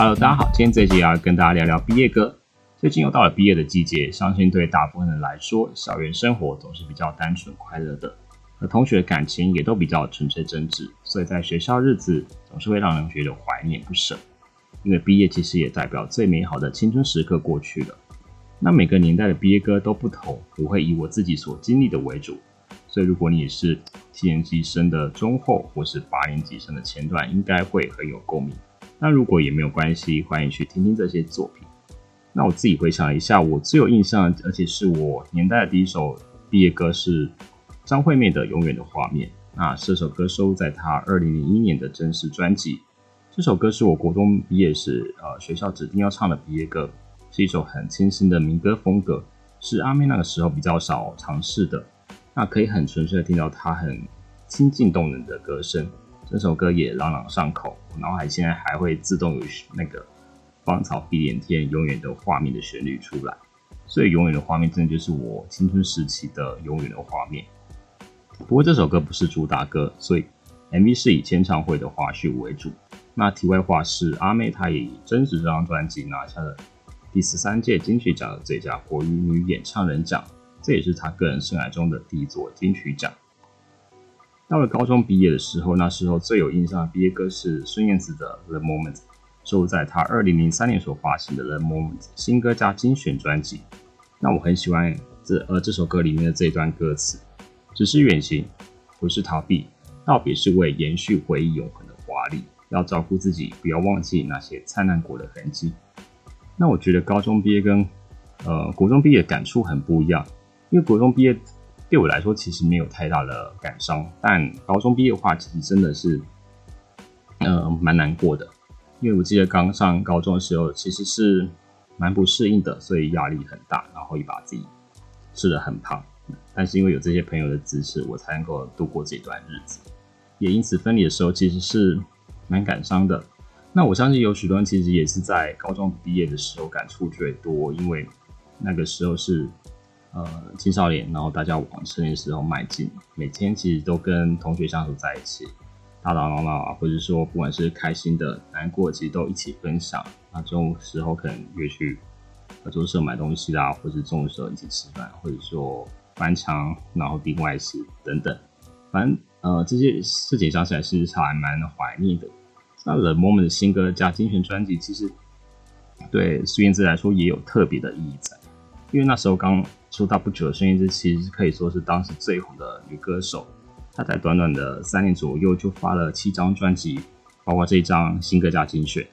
Hello，大家好，今天这一集要跟大家聊聊毕业歌。最近又到了毕业的季节，相信对大部分人来说，校园生活总是比较单纯快乐的，和同学的感情也都比较纯粹真挚，所以在学校日子总是会让人觉得怀念不舍。因为毕业其实也代表最美好的青春时刻过去了。那每个年代的毕业歌都不同，我会以我自己所经历的为主。所以如果你也是七年级生的中后，或是八年级生的前段，应该会很有共鸣。那如果也没有关系，欢迎去听听这些作品。那我自己回想一下，我最有印象，而且是我年代的第一首毕业歌是张惠妹的《永远的画面》。那这首歌收录在她二零零一年的正式专辑。这首歌是我国中毕业时，呃，学校指定要唱的毕业歌，是一首很清新的民歌风格，是阿妹那个时候比较少尝试的。那可以很纯粹的听到她很亲近动人的歌声。这首歌也朗朗上口，我脑海现在还会自动有那个芳草碧连天、永远的画面的旋律出来，所以永远的画面真的就是我青春时期的永远的画面。不过这首歌不是主打歌，所以 MV 是以签唱会的花絮为主。那题外话是，阿妹她也以真实这张专辑拿下了第十三届金曲奖的最佳国语女演唱人奖，这也是她个人生涯中的第一座金曲奖。到了高中毕业的时候，那时候最有印象的毕业歌是孙燕姿的《The Moment》，收录在她二零零三年所发行的《The Moment》新歌加精选专辑。那我很喜欢这呃这首歌里面的这段歌词：只是远行，不是逃避，道别是为延续回忆永恒的华丽。要照顾自己，不要忘记那些灿烂过的痕迹。那我觉得高中毕业跟呃国中毕业感触很不一样，因为国中毕业。对我来说，其实没有太大的感伤，但高中毕业的话，其实真的是，呃，蛮难过的。因为我记得刚上高中的时候，其实是蛮不适应的，所以压力很大，然后也把自己吃的很胖。但是因为有这些朋友的支持，我才能够度过这段日子。也因此分离的时候，其实是蛮感伤的。那我相信有许多人其实也是在高中毕业的时候感触最多，因为那个时候是。呃，青少年，然后大家往成年时候迈进，每天其实都跟同学相处在一起，打打闹闹啊，或者说不管是开心的、难过，其实都一起分享。那中午时候可能约去合作社买东西啦，或者中午时候一起吃饭，或者说翻墙，然后订外食等等。反正呃这些事情想起来，事实还蛮怀念的。那 The Moment 的新歌加精选专辑，其实对苏燕姿来说也有特别的意义在，因为那时候刚。出道不久的孙燕姿，其实可以说是当时最红的女歌手。她在短短的三年左右就发了七张专辑，包括这张新歌加精选。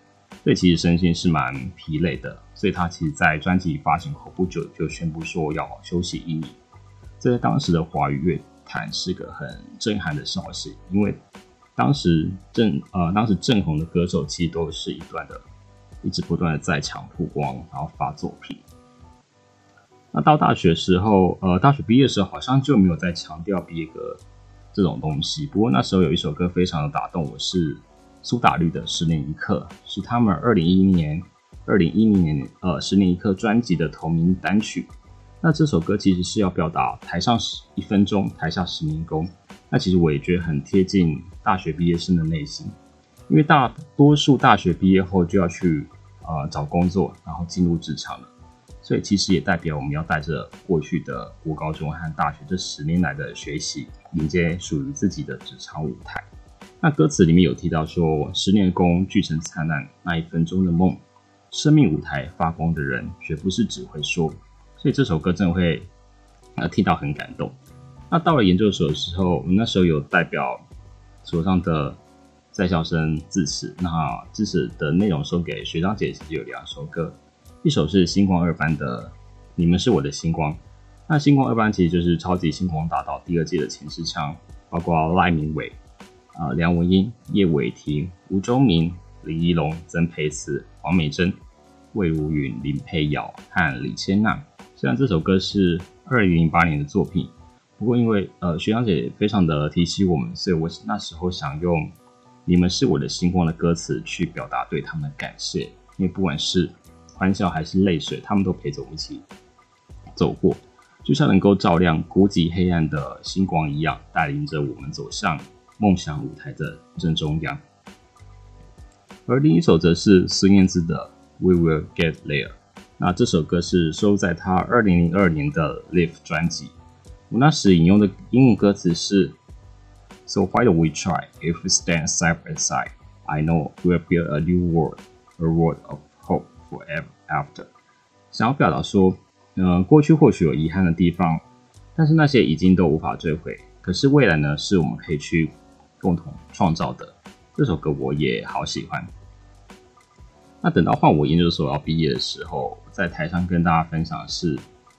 所以其实身心是蛮疲累的。所以她其实，在专辑发行后不久就宣布说要休息一年。这在当时的华语乐坛是个很震撼的消息，因为当时正呃当时正红的歌手，其实都是一段的，一直不断的在抢曝光，然后发作品。那到大学时候，呃，大学毕业的时候，好像就没有再强调毕业歌这种东西。不过那时候有一首歌非常的打动我，是苏打绿的《十年一刻》，是他们二零一一年、二零一零年呃《十年一刻》专辑的同名单曲。那这首歌其实是要表达台上十一分钟，台下十年功。那其实我也觉得很贴近大学毕业生的内心，因为大多数大学毕业后就要去呃找工作，然后进入职场了。所以其实也代表我们要带着过去的国高中和大学这十年来的学习，迎接属于自己的职场舞台。那歌词里面有提到说，十年功聚成灿烂那一分钟的梦，生命舞台发光的人绝不是只会说。所以这首歌真的会呃听到很感动。那到了研究所的时候，我们那时候有代表所上的在校生致辞，那致辞的内容送给学长姐，其实有两首歌。一首是星光二班的《你们是我的星光》，那星光二班其实就是超级星光大道第二届的前十强，包括赖明伟、啊梁文音、叶伟霆、吴忠明、李一龙、曾沛慈、黄美珍、魏如云、林佩瑶和李千娜。虽然这首歌是二零零八年的作品，不过因为呃学长姐非常的提携我们，所以我那时候想用《你们是我的星光》的歌词去表达对他们的感谢，因为不管是欢笑还是泪水，他们都陪着我们一起走过，就像能够照亮孤寂黑暗的星光一样，带领着我们走向梦想舞台的正中央。而另一首则是孙燕姿的《We Will Get There》，那这首歌是收在她二零零二年的《Live》专辑。我那时引用的英文歌词是：“So why do we try if we stand side by side? I know we'll build a new world, a world of forever after。想要表达说，嗯，过去或许有遗憾的地方，但是那些已经都无法追回。可是未来呢，是我们可以去共同创造的。这首歌我也好喜欢。那等到换我研究所要毕业的时候，在台上跟大家分享是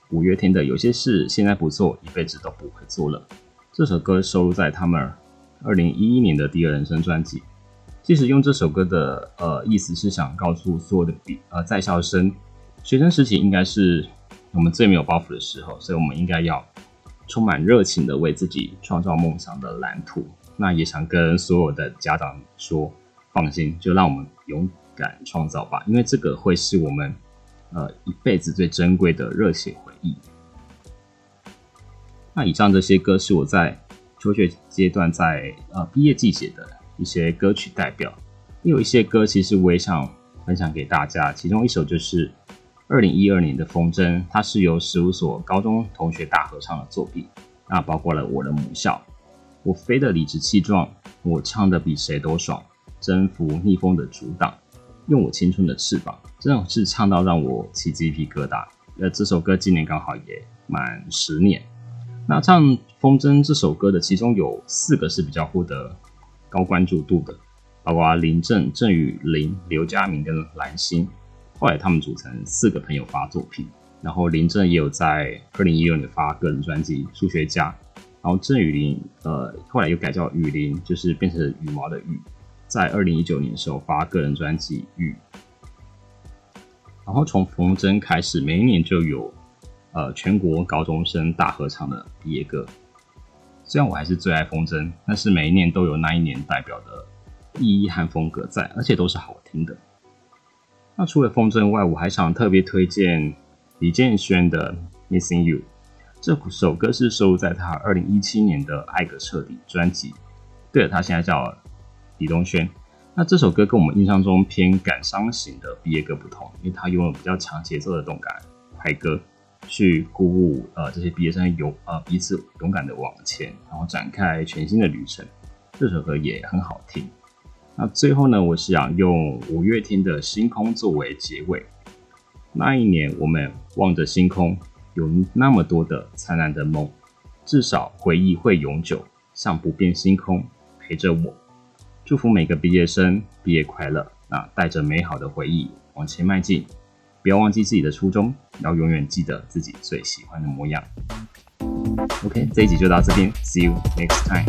五月天的《有些事现在不做，一辈子都不会做了》。这首歌收录在他们二零一一年的第二人生专辑。其实用这首歌的呃意思是想告诉所有的比呃在校生，学生时期应该是我们最没有包袱的时候，所以我们应该要充满热情的为自己创造梦想的蓝图。那也想跟所有的家长说，放心，就让我们勇。敢创造吧，因为这个会是我们呃一辈子最珍贵的热血回忆。那以上这些歌是我在求学阶段在呃毕业季写的一些歌曲代表，也有一些歌其实我也想分享给大家。其中一首就是二零一二年的《风筝》，它是由十五所高中同学大合唱的作品，那包括了我的母校，我飞得理直气壮，我唱的比谁都爽，征服逆风的阻挡。用我青春的翅膀，真的是唱到让我起鸡皮疙瘩。那，这首歌今年刚好也满十年。那唱《风筝》这首歌的，其中有四个是比较获得高关注度的，包括林正、郑宇林、刘佳明跟蓝心。后来他们组成四个朋友发作品，然后林正也有在二零一六年发个人专辑《数学家》，然后郑宇林呃后来又改叫雨林，就是变成羽毛的羽。在二零一九年的时候发个人专辑《雨》，然后从风筝开始，每一年就有呃全国高中生大合唱的毕业歌。虽然我还是最爱风筝，但是每一年都有那一年代表的意义和风格在，而且都是好听的。那除了风筝外，我还想特别推荐李健轩的《Missing You》这首歌，是收录在他二零一七年的《爱个彻底》专辑。对了，他现在叫。李东轩，那这首歌跟我们印象中偏感伤型的毕业歌不同，因为它拥有比较强节奏的动感快歌，去鼓舞呃这些毕业生勇呃彼此勇敢的往前，然后展开全新的旅程。这首歌也很好听。那最后呢，我是想用五月天的星空作为结尾。那一年，我们望着星空，有那么多的灿烂的梦，至少回忆会永久，像不变星空陪着我。祝福每个毕业生毕业快乐！那带着美好的回忆往前迈进，不要忘记自己的初衷要永远记得自己最喜欢的模样。Ok 这一集就到这边 see you next time